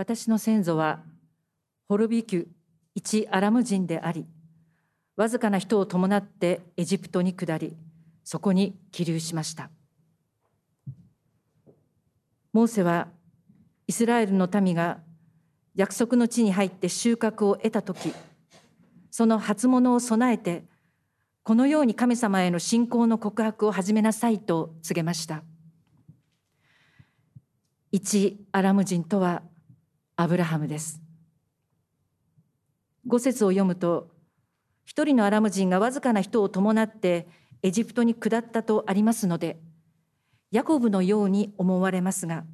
私の先祖は滅びき一アラム人でありわずかな人を伴ってエジプトに下りそこに起立しました。モーセはイスラエルの民が約束の地に入って収穫を得た時その初物を備えてこのように神様への信仰の告白を始めなさいと告げました。一アラム人とはアブラハムです。五節を読むと一人のアラム人がわずかな人を伴ってエジプトに下ったとありますのでヤコブのように思われますが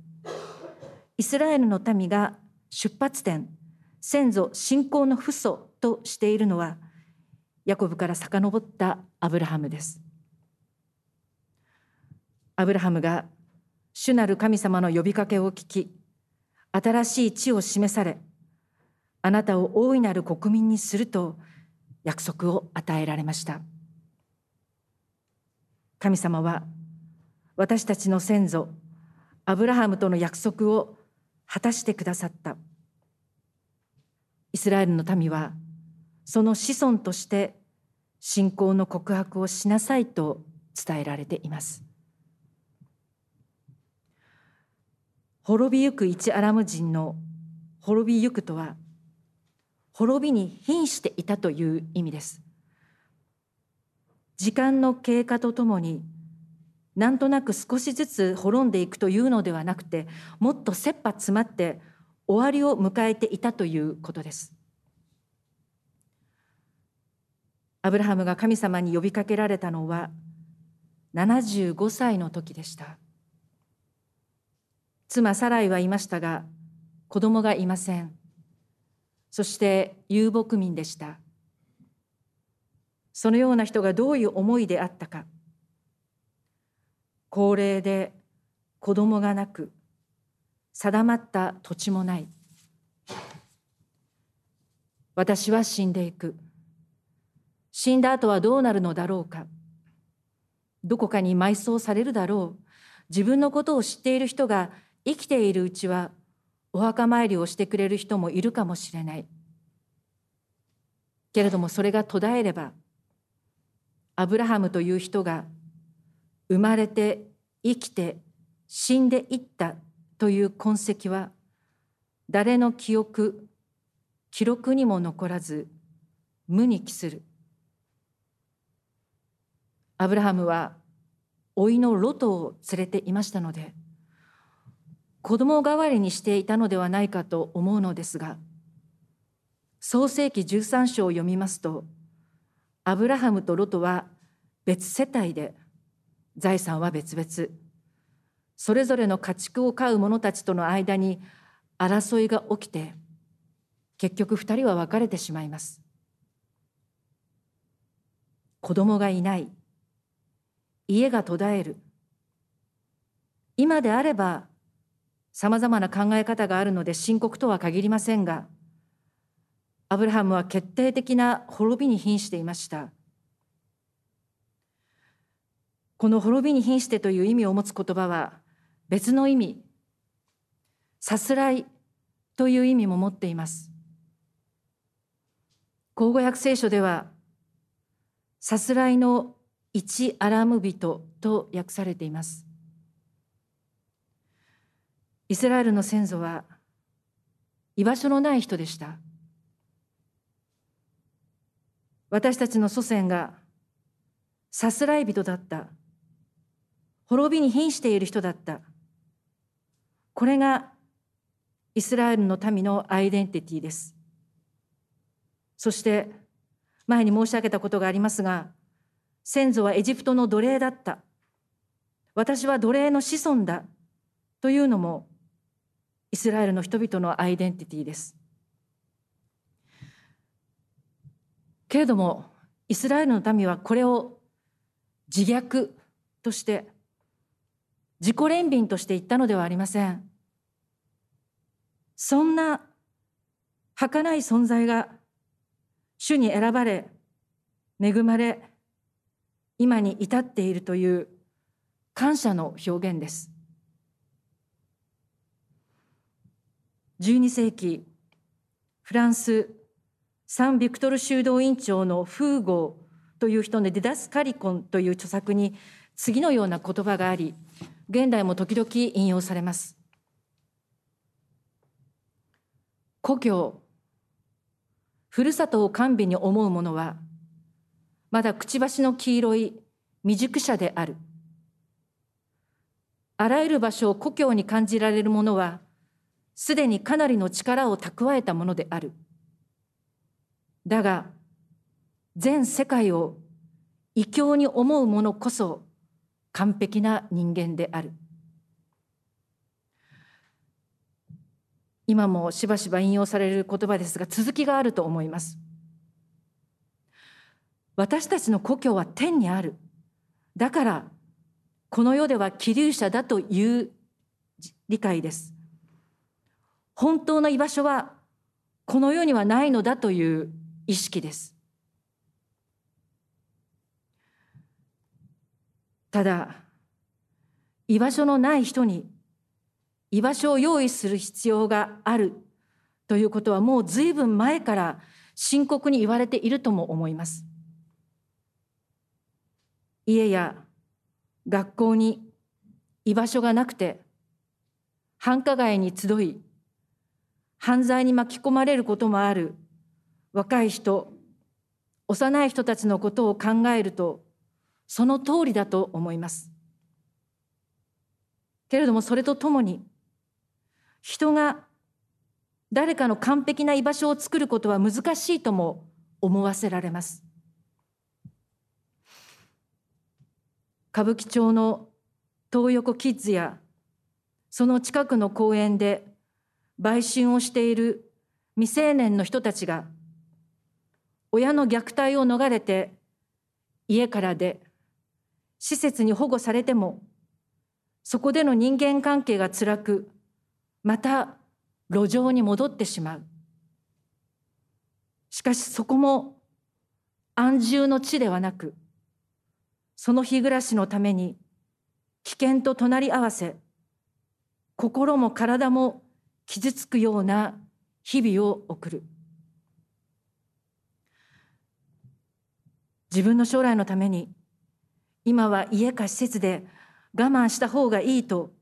イスラエルの民が出発点先祖信仰の父祖としているのはヤコブから遡ったアブラハムです。アブラハムが主なる神様の呼びかけを聞き新しい地を示されあなたを大いなる国民にすると約束を与えられました。神様は私たちの先祖アブラハムとの約束を果たしてくださった。イスラエルの民はその子孫として信仰の告白をしなさいと伝えられています。滅びゆく一アラム人の滅びゆくとは滅びに瀕していたという意味です。時間の経過とともになんとなく少しずつ滅んでいくというのではなくてもっと切羽詰まって終わりを迎えていたということです。アブラハムが神様に呼びかけられたのは75歳の時でした。妻サライはいましたが子供がいません。そして遊牧民でした。そのような人がどういう思いであったか。高齢で子供がなく定まった土地もない。私は死んでいく。死んだ後はどうなるのだろうか。どこかに埋葬されるだろう。自分のことを知っている人が生きているうちはお墓参りをしてくれる人もいるかもしれない。けれどもそれが途絶えればアブラハムという人が生まれて生きて死んでいったという痕跡は誰の記憶記録にも残らず無に帰する。アブラハムは老いのロトを連れていましたので子供代わりにしていたのではないかと思うのですが創世紀13章を読みますとアブラハムとロトは別世帯で財産は別々それぞれの家畜を飼う者たちとの間に争いが起きて結局二人は別れてしまいます。子供がいない家が途絶える。今であればさまざまな考え方があるので深刻とは限りませんがアブラハムは決定的な滅びに瀕していましたこの滅びに瀕してという意味を持つ言葉は別の意味さすらいという意味も持っています口語訳聖書ではさすらいの一アラム人と訳されています。イスラエルの先祖は居場所のない人でした。私たちの祖先がさすらい人だった。滅びに瀕している人だった。これがイスラエルの民のアイデンティティです。そして前に申し上げたことがありますが、先祖はエジプトの奴隷だった。私は奴隷の子孫だ。というのも、イスラエルの人々のアイデンティティです。けれども、イスラエルの民はこれを自虐として、自己憐憫として言ったのではありません。そんな儚い存在が主に選ばれ、恵まれ、今に至っているという感謝の表現です。12世紀フランスサン・ビクトル修道院長のフーゴーという人のデダスカリコンという著作に次のような言葉があり現代も時々引用されます。故郷ふるさとを甘美に思う者はまだくちばしの黄色い未熟者である。あらゆる場所を故郷に感じられる者はすでにかなりの力を蓄えたものである。だが、全世界を異教に思う者こそ完璧な人間である。今もしばしば引用される言葉ですが続きがあると思います。私たちの故郷は天にある。だからこの世では気流者だという理解です。本当の居場所はこの世にはないのだという意識です。ただ、居場所のない人に居場所を用意する必要があるということはもう随分前から深刻に言われているとも思います。家や学校に居場所がなくて繁華街に集い犯罪に巻き込まれることもある。若い人幼い人たちのことを考えるとその通りだと思います。けれどもそれとともに人が誰かの完璧な居場所を作ることは難しいとも思わせられます。歌舞伎町の東横キッズやその近くの公園で売春をしている未成年の人たちが親の虐待を逃れて家から出施設に保護されてもそこでの人間関係が辛くまた路上に戻ってしまう。しかしそこも安住の地ではなくその日暮らしのために危険と隣り合わせ心も体も傷つくような日々を送る。自分の将来のために今は家か施設で我慢した方がいいと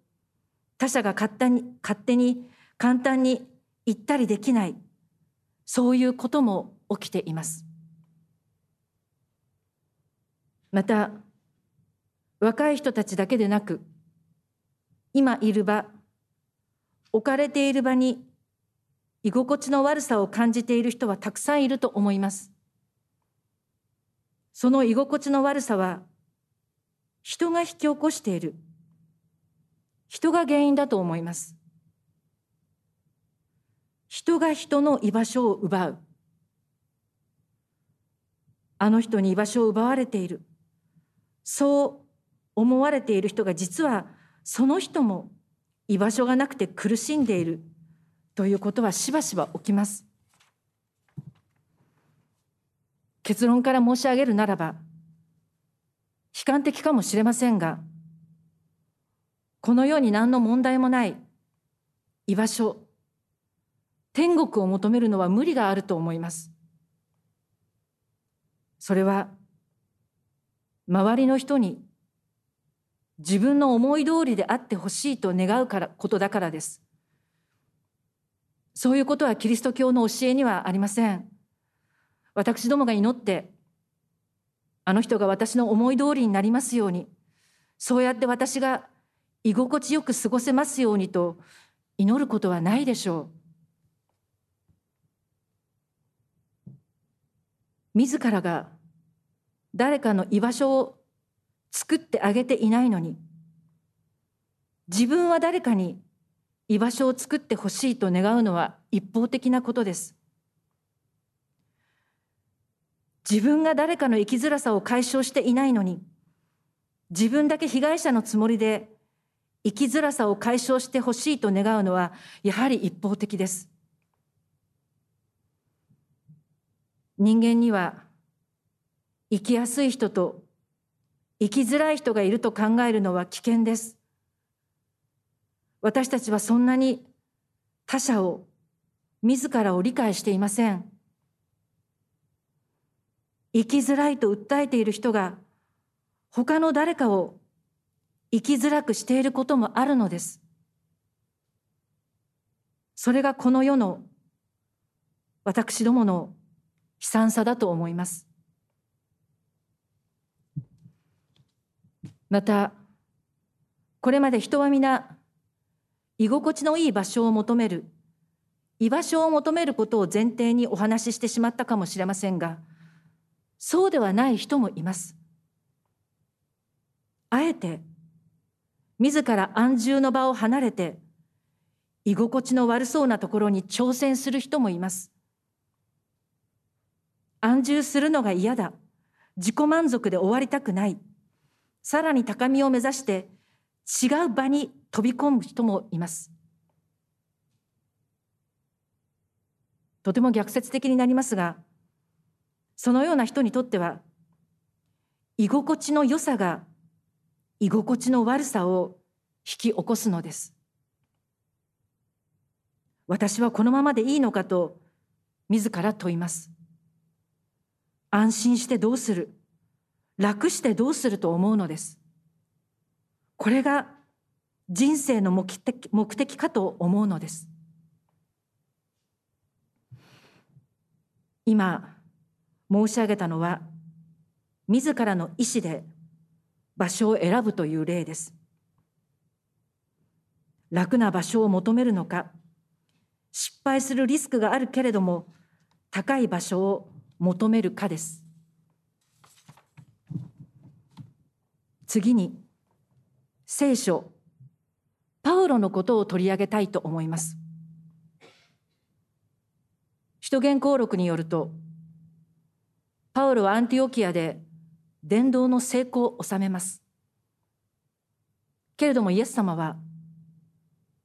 他者が勝手に勝手に簡単に言ったりできないそういうことも起きています。また若い人たちだけでなく今いる場置かれている場に居心地の悪さを感じている人はたくさんいると思います。その居心地の悪さは人が引き起こしている。人が原因だと思います。人が人の居場所を奪う。あの人に居場所を奪われている。そう思われている人が実はその人も居場所がなくて苦しんでいるということはしばしば起きます。結論から申し上げるならば悲観的かもしれませんがこのように何の問題もない居場所天国を求めるのは無理があると思います。それは周りの人に自分の思い通りであってほしいと願うからことだからです。そういうことはキリスト教の教えにはありません。私どもが祈って、あの人が私の思い通りになりますように、そうやって私が居心地よく過ごせますようにと祈ることはないでしょう。自らが誰かの居場所を作ってあげていないのに自分は誰かに居場所を作ってほしいと願うのは一方的なことです。自分が誰かの生きづらさを解消していないのに自分だけ被害者のつもりで生きづらさを解消してほしいと願うのはやはり一方的です。人間には生きやすい人と生きづらい人がいると考えるのは危険です。私たちはそんなに他者を、自らを理解していません。生きづらいと訴えている人が、他の誰かを生きづらくしていることもあるのです。それがこの世の私どもの悲惨さだと思います。また、これまで人は皆、居心地のいい場所を求める、居場所を求めることを前提にお話ししてしまったかもしれませんが、そうではない人もいます。あえて、自ら安住の場を離れて、居心地の悪そうなところに挑戦する人もいます。安住するのが嫌だ。自己満足で終わりたくない。さらに高みを目指して違う場に飛び込む人もいます。とても逆説的になりますが、そのような人にとっては、居心地の良さが居心地の悪さを引き起こすのです。私はこのままでいいのかと自ら問います。安心してどうする？楽してどうすると思うのです。これが人生の目的目的かと思うのです。今申し上げたのは自らの意思で場所を選ぶという例です。楽な場所を求めるのか失敗するリスクがあるけれども高い場所を求めるかです。次に、聖書、パウロのことを取り上げたいと思います。使徒言行録によると、パウロはアンティオキアで伝道の成功を収めます。けれどもイエス様は、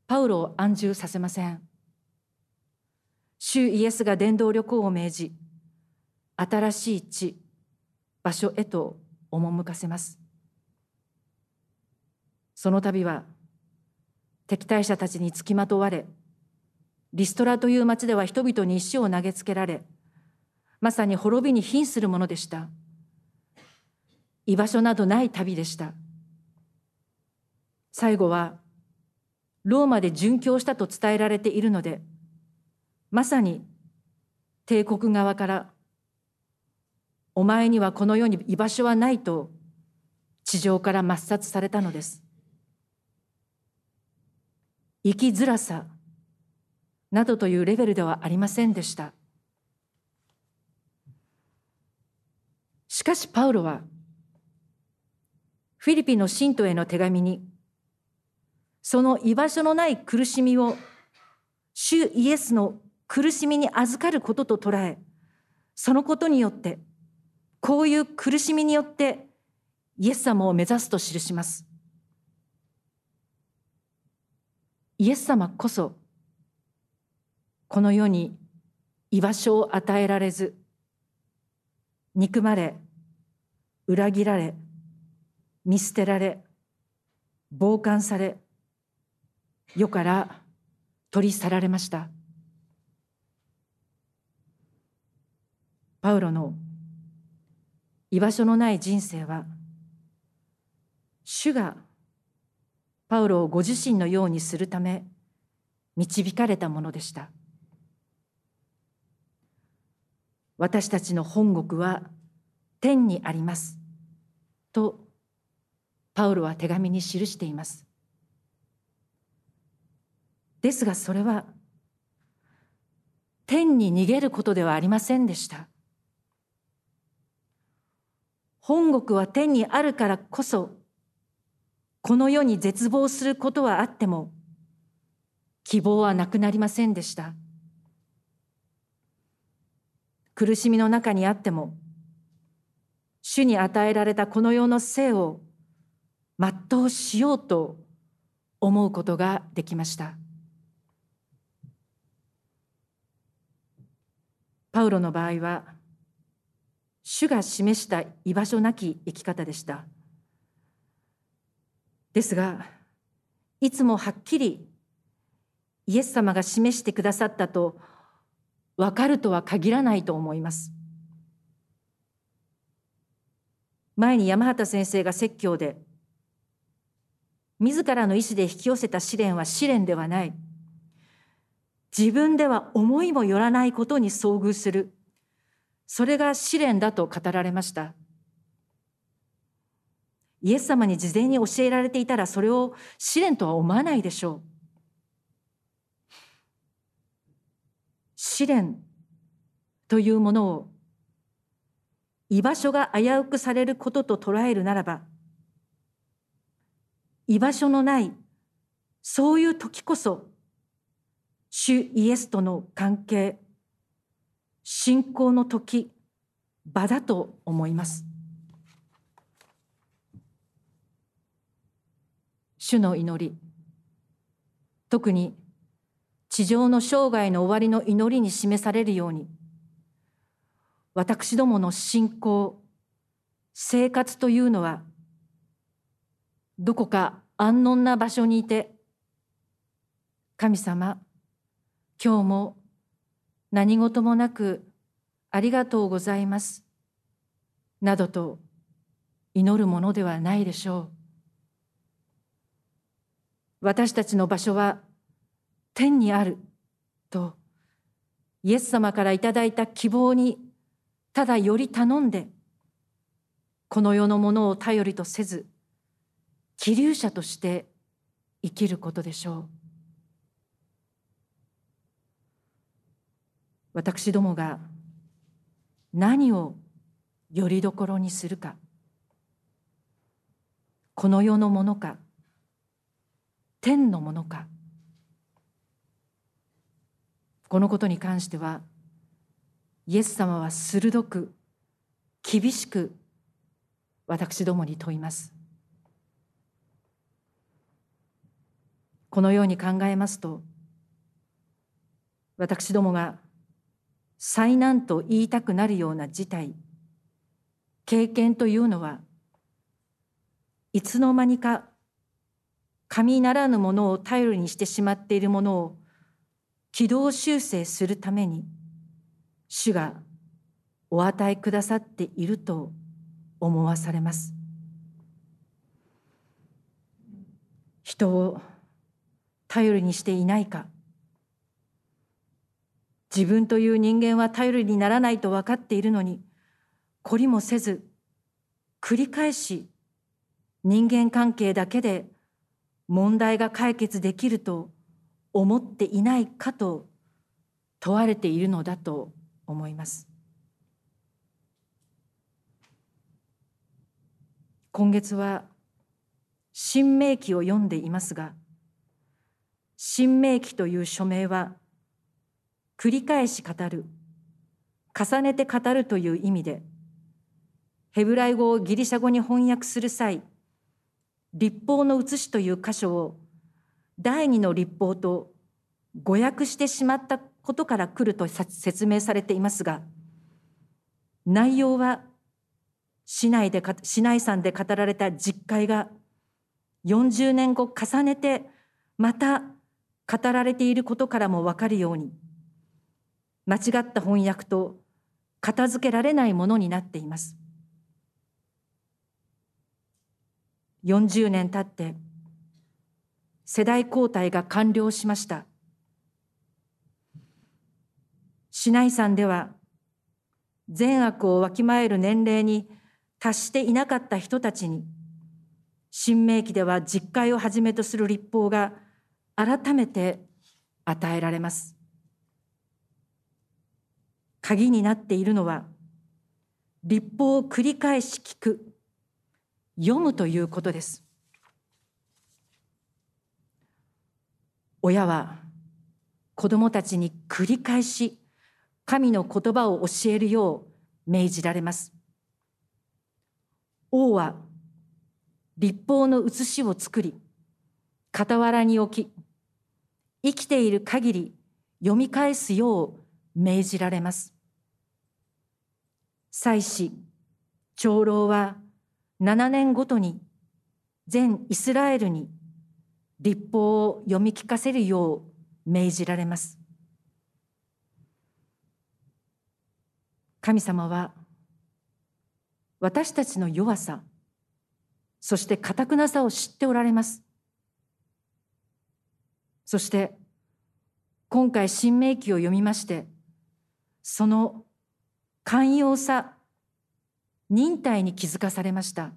パウロを安住させません。主イエスが伝道旅行を命じ、新しい地、場所へと赴かせます。その度は敵対者たちにつきまとわれ、リストラという町では人々に石を投げつけられ、まさに滅びに瀕するものでした。居場所などない旅でした。最後は、ローマで殉教したと伝えられているので、まさに帝国側からお前にはこの世に居場所はないと地上から抹殺されたのです。生きづらさなどというレベルではありませんでした。しかしパウロはフィリピンの信徒への手紙にその居場所のない苦しみを主イエスの苦しみに預かることと捉えそのことによってこういう苦しみによってイエス様を目指すと記します。イエス様こそこの世に居場所を与えられず憎まれ裏切られ見捨てられ傍観され世から取り去られました。パウロの居場所のない人生は主がパウロをご自身のようにするため導かれたものでした。私たちの本国は天にありますとパウロは手紙に記しています。ですがそれは天に逃げることではありませんでした。本国は天にあるからこそ、この世に絶望することはあっても、希望はなくなりませんでした。苦しみの中にあっても、主に与えられたこの世の生を全うしようと思うことができました。パウロの場合は、主が示した居場所なき生き方でした。ですが、いつもはっきりイエス様が示してくださったと分かるとは限らないと思います。前に山畑先生が説教で自らの意思で引き寄せた試練は試練ではない。自分では思いもよらないことに遭遇する。それが試練だと語られました。イエス様に事前に教えられていたらそれを試練とは思わないでしょう。試練というものを居場所が危うくされることと捉えるならば居場所のないそういう時こそ主イエスとの関係信仰の時場だと思います。主の祈り。特に地上の生涯の終わりの祈りに示されるように私どもの信仰生活というのはどこか安穏な場所にいて神様今日も何事もなくありがとうございますなどと祈るものではないでしょう。私たちの場所は天にあるとイエス様からいただいた希望にただより頼んでこの世のものを頼りとせず気流者として生きることでしょう。私どもが何をよりどころにするかこの世のものか天のものか。このことに関してはイエス様は鋭く厳しく私どもに問います。このように考えますと私どもが災難と言いたくなるような事態経験というのはいつの間にか神ならぬものを頼りにしてしまっているものを軌道修正するために主がお与えくださっていると思わされます。人を頼りにしていないか自分という人間は頼りにならないと分かっているのに懲りもせず繰り返し人間関係だけで問題が解決できると思っていないかと問われているのだと思います。今月は新明記を読んでいますが新明記という署名は繰り返し語る重ねて語るという意味でヘブライ語をギリシャ語に翻訳する際立法の写しという箇所を第二の立法と誤訳してしまったことから来ると説明されていますが内容は市内で市内山で語られた実会が40年後重ねてまた語られていることからも分かるように間違った翻訳と片付けられないものになっています。40年経って世代交代が完了しました。市内山では善悪をわきまえる年齢に達していなかった人たちに新明記では実会をはじめとする立法が改めて与えられます鍵になっているのは立法を繰り返し聞く読むということです親は子供たちに繰り返し神の言葉を教えるよう命じられます。王は立法の写しを作り、傍らに置き、生きている限り読み返すよう命じられます。祭司、長老は7年ごとに全イスラエルに立法を読み聞かせるよう命じられます。神様は私たちの弱さそして堅くなさを知っておられます。そして今回新明記を読みましてその寛容さ忍耐に気づかされました。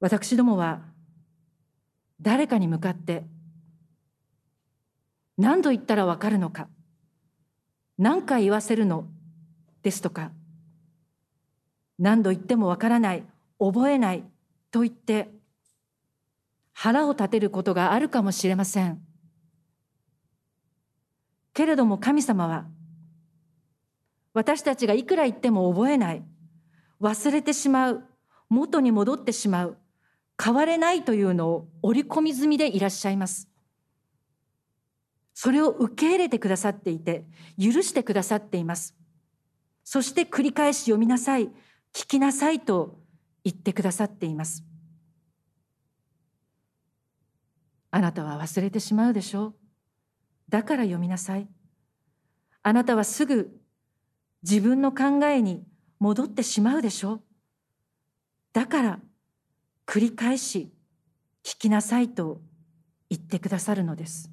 私どもは誰かに向かって何度言ったらわかるのか何回言わせるのですとか何度言ってもわからない覚えないと言って腹を立てることがあるかもしれません。けれども神様は私たちがいくら言っても覚えない。忘れてしまう。元に戻ってしまう。変われないというのを織り込み済みでいらっしゃいます。それを受け入れてくださっていて許してくださっています。そして繰り返し読みなさい。聞きなさいと言ってくださっています。あなたは忘れてしまうでしょう。だから読みなさい。あなたはすぐ自分の考えに戻ってしまうでしょう。だから繰り返し聞きなさいと言ってくださるのです。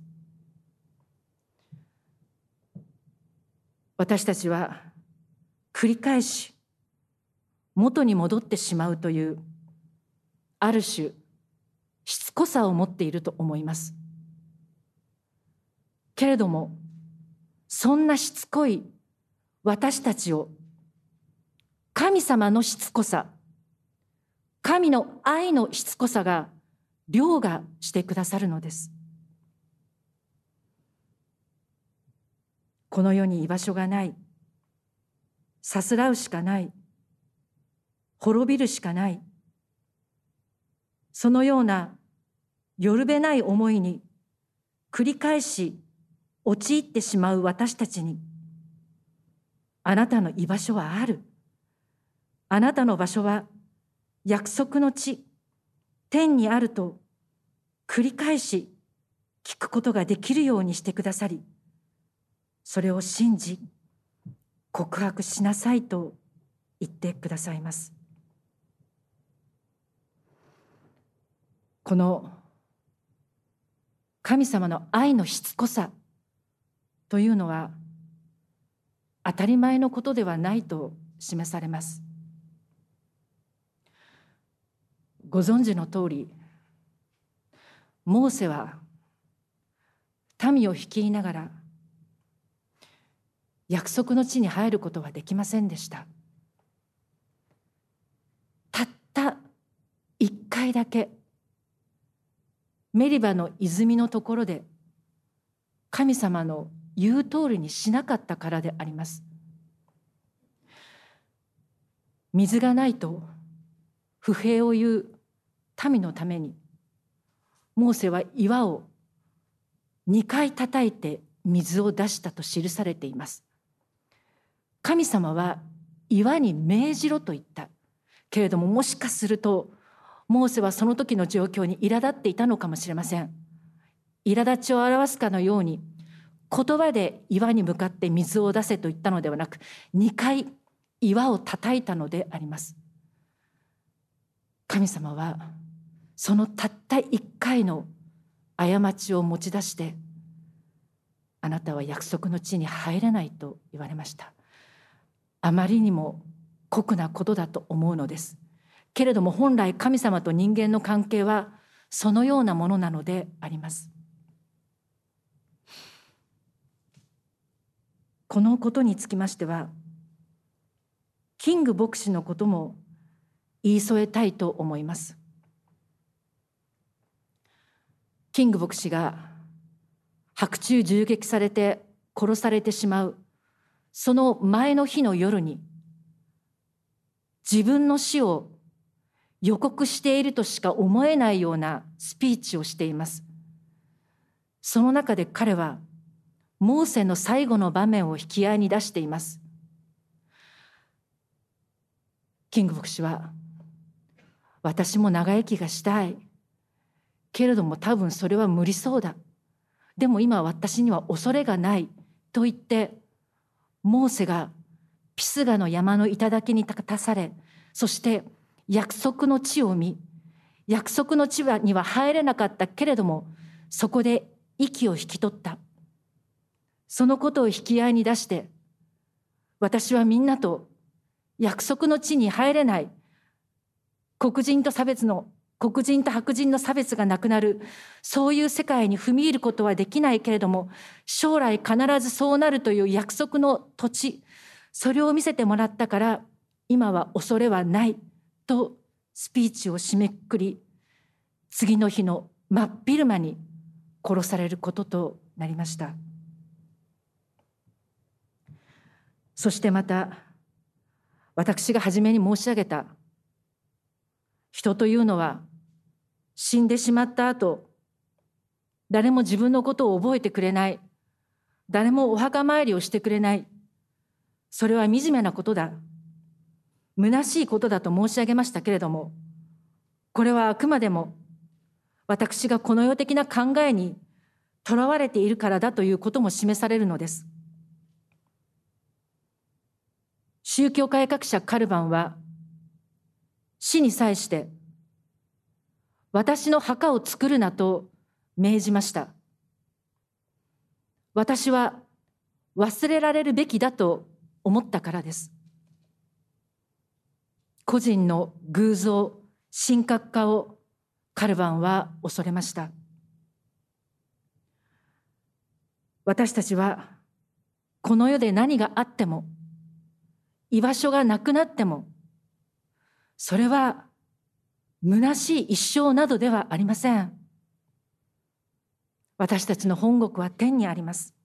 私たちは繰り返し元に戻ってしまうというある種しつこさを持っていると思います。けれどもそんなしつこい私たちを神様のしつこさ神の愛のしつこさが凌駕してくださるのです。この世に居場所がないさすらうしかない滅びるしかないそのようなよるべない思いに繰り返し陥ってしまう私たちにあなたの居場所はあるあなたの場所は約束の地、天にあると繰り返し聞くことができるようにしてくださり、それを信じ、告白しなさいと言ってくださいます。この神様の愛のしつこさというのは当たり前のことではないと示されます。ご存知の通りモーセは民を率いながら約束の地に入ることはできませんでしたたった一回だけメリバの泉のところで神様の言う通りにしなかったからであります。水がないと不平を言う民のためにモーセは岩を2回叩いて水を出したと記されています。神様は岩に命じろと言った。けれどももしかするとモーセはその時の状況に苛立っていたのかもしれません。苛立ちを表すかのように言葉で岩に向かって水を出せと言ったのではなく2回岩を叩いたのであります。神様はそのたった一回の過ちを持ち出してあなたは約束の地に入れないと言われました。あまりにも酷なことだと思うのです。けれども本来神様と人間の関係はそのようなものなのであります。このことにつきましてはキング牧師のことも言い添えたいと思います。キング牧師が白昼銃撃されて殺されてしまう。その前の日の夜に自分の死を予告しているとしか思えないようなスピーチをしています。その中で彼はモーセの最後の場面を引き合いに出しています。キング牧師は私も長生きがしたい。けれども多分それは無理そうだ。でも今私には恐れがない。と言ってモーセがピスガの山の頂に立たされそして約束の地を見約束の地には入れなかった。けれどもそこで息を引き取った。そのことを引き合いに出して私はみんなと約束の地に入れない。黒人と差別の黒人と白人の差別がなくなる。そういう世界に踏み入ることはできないけれども将来必ずそうなるという約束の土地それを見せてもらったから今は恐れはない。とスピーチを締めくくり次の日の真っ昼間に殺されることとなりました。そしてまた私が初めに申し上げた人というのは死んでしまった後誰も自分のことを覚えてくれない誰もお墓参りをしてくれないそれは惨めなことだ虚しいことだと申し上げましたけれどもこれはあくまでも私がこの世的な考えにとらわれているからだということも示されるのです。宗教改革者カルバンは死に際して私の墓を作るなと命じました。私は忘れられるべきだと思ったからです。個人の偶像神格化をカルバンは恐れました。私たちはこの世で何があっても居場所がなくなってもそれは虚しい一生などではありません。私たちの本国は天にあります。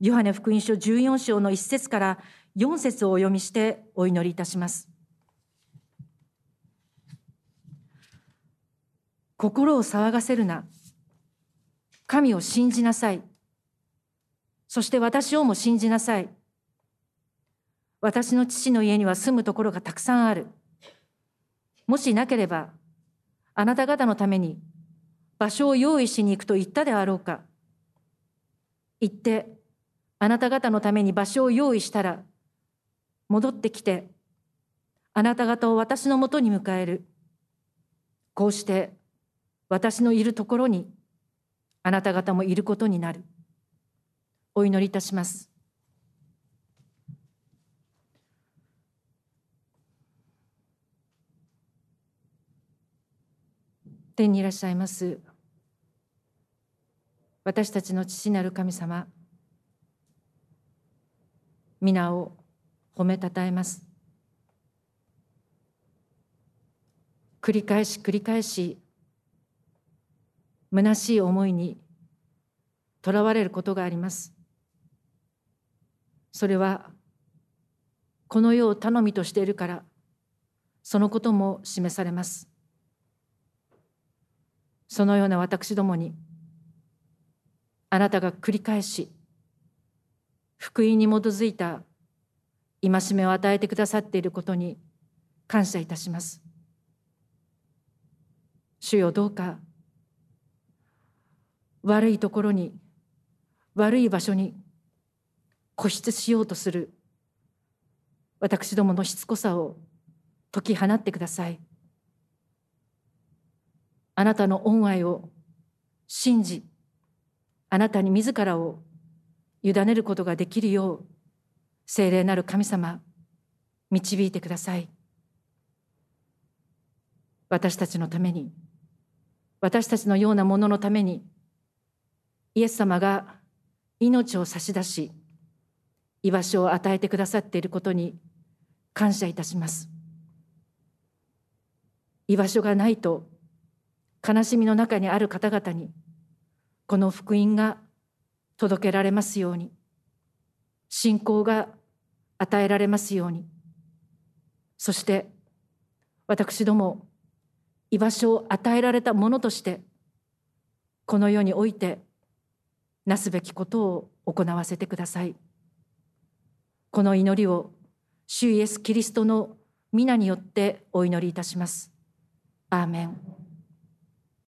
ヨハネ福音書14章の1節から4節をお読みしてお祈りいたします。心を騒がせるな。神を信じなさい。そして私をも信じなさい。私の父の家には住むところがたくさんある。もしなければ、あなた方のために場所を用意しに行くと言ったであろうか。行って、あなた方のために場所を用意したら、戻ってきて、あなた方を私のもとに迎える。こうして、私のいるところに、あなた方もいることになる。お祈りいたします。天にいらっしゃいます。私たちの父なる神様皆を褒めたたえます。繰り返し繰り返し虚しい思いにとらわれることがあります。それはこの世を頼みとしているからそのことも示されます。そのような私どもにあなたが繰り返し福音に基づいた戒めを与えてくださっていることに感謝いたします。主よどうか悪いところに悪い場所に固執しようとする私どものしつこさを解き放ってください。あなたの恩愛を信じ、あなたに自らを委ねることができるよう、聖霊なる神様、導いてください。私たちのために、私たちのようなもののために、イエス様が命を差し出し、居場所を与えてくださっていることに感謝いたします。居場所がないと悲しみの中にある方々にこの福音が届けられますように信仰が与えられますようにそして私ども居場所を与えられたものとしてこの世においてなすべきことを行わせてくださいこの祈りを主イエス・キリストの皆によってお祈りいたします。アーメン